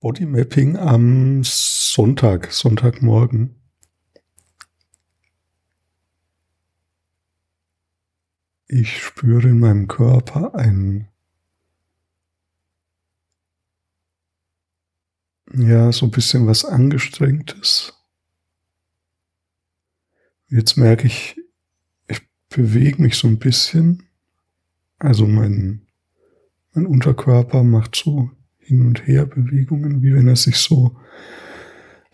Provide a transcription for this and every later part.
Bodymapping am Sonntag, Sonntagmorgen. Ich spüre in meinem Körper ein, ja, so ein bisschen was Angestrengtes. Jetzt merke ich, ich bewege mich so ein bisschen. Also mein, mein Unterkörper macht so hin und her Bewegungen, wie wenn er sich so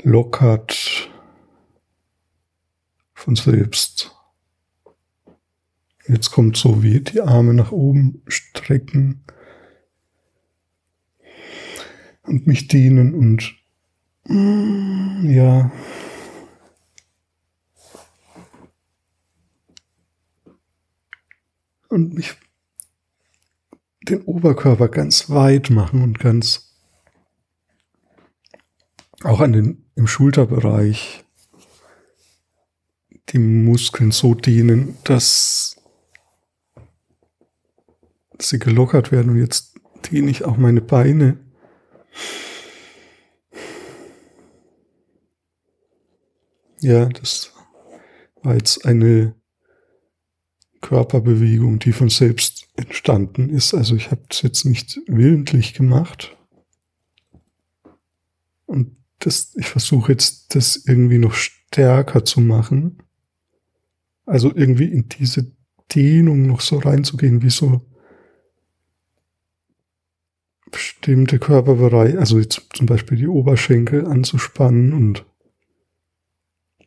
lockert von selbst. Jetzt kommt so wie die Arme nach oben strecken und mich dehnen und ja. Und mich den Oberkörper ganz weit machen und ganz auch an den, im Schulterbereich die Muskeln so dehnen, dass sie gelockert werden und jetzt dehne ich auch meine Beine. Ja, das war jetzt eine Körperbewegung, die von selbst entstanden ist. Also ich habe es jetzt nicht willentlich gemacht. Und das, ich versuche jetzt, das irgendwie noch stärker zu machen. Also irgendwie in diese Dehnung noch so reinzugehen, wie so bestimmte Körperbereiche, also jetzt zum Beispiel die Oberschenkel anzuspannen und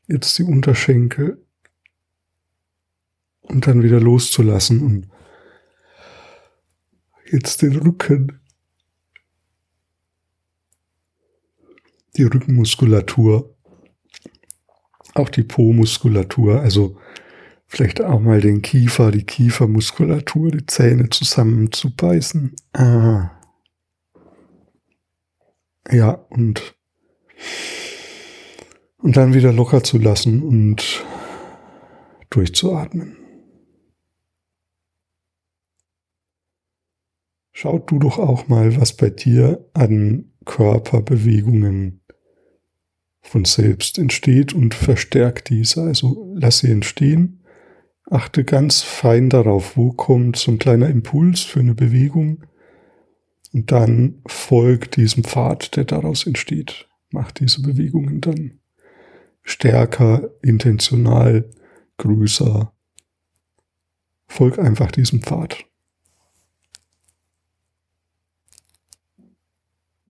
jetzt die Unterschenkel und dann wieder loszulassen und jetzt den Rücken, die Rückenmuskulatur, auch die Po-Muskulatur, also vielleicht auch mal den Kiefer, die Kiefermuskulatur, die Zähne zusammenzubeißen. Ah. Ja, und, und dann wieder locker zu lassen und durchzuatmen. Schau du doch auch mal, was bei dir an Körperbewegungen von selbst entsteht und verstärk diese. Also lass sie entstehen. Achte ganz fein darauf, wo kommt so ein kleiner Impuls für eine Bewegung und dann folg diesem Pfad, der daraus entsteht. Mach diese Bewegungen dann stärker, intentional, größer. Folg einfach diesem Pfad.